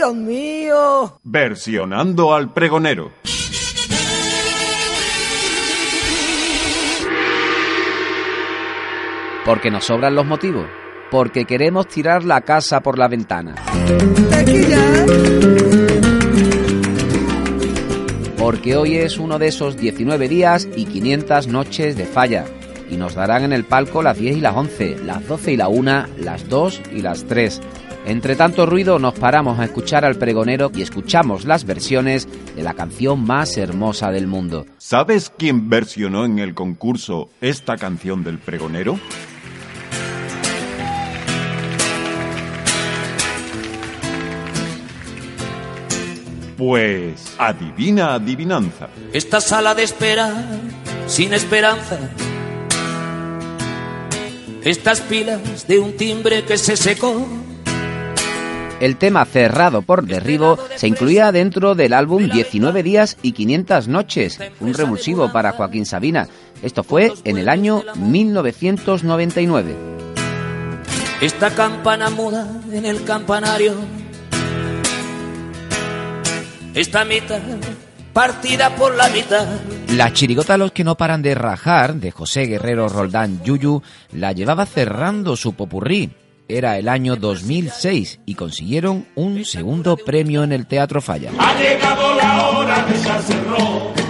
Dios mío! Versionando al pregonero. Porque nos sobran los motivos. Porque queremos tirar la casa por la ventana. Porque hoy es uno de esos 19 días y 500 noches de falla. Y nos darán en el palco las 10 y las 11, las 12 y la 1, las 2 y las 3. Entre tanto ruido nos paramos a escuchar al pregonero y escuchamos las versiones de la canción más hermosa del mundo. ¿Sabes quién versionó en el concurso esta canción del pregonero? Pues adivina adivinanza. Esta sala de espera sin esperanza. Estas pilas de un timbre que se secó. El tema cerrado por derribo se incluía dentro del álbum 19 días y 500 noches, un revulsivo para Joaquín Sabina. Esto fue en el año 1999. Esta campana muda en el campanario esta mitad partida por la mitad. La chirigota Los que no paran de rajar, de José Guerrero Roldán Yuyu, la llevaba cerrando su popurrí. Era el año 2006 y consiguieron un segundo premio en el Teatro Falla. Ha llegado la hora de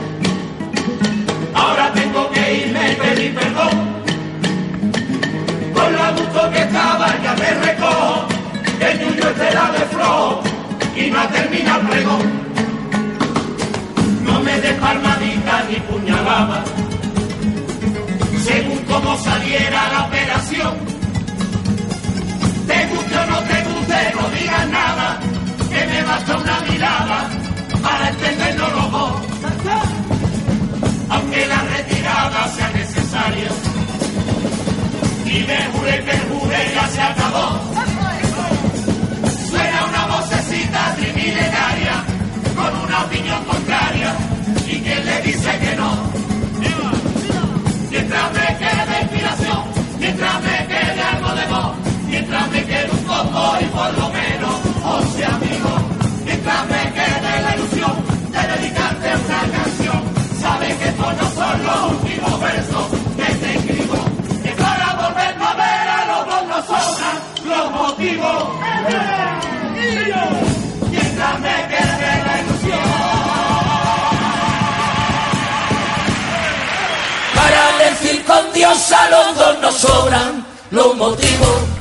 para entendernos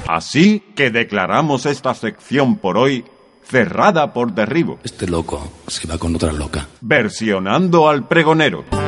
Así que declaramos esta sección por hoy cerrada por derribo. Este loco se va con otra loca. Versionando al pregonero.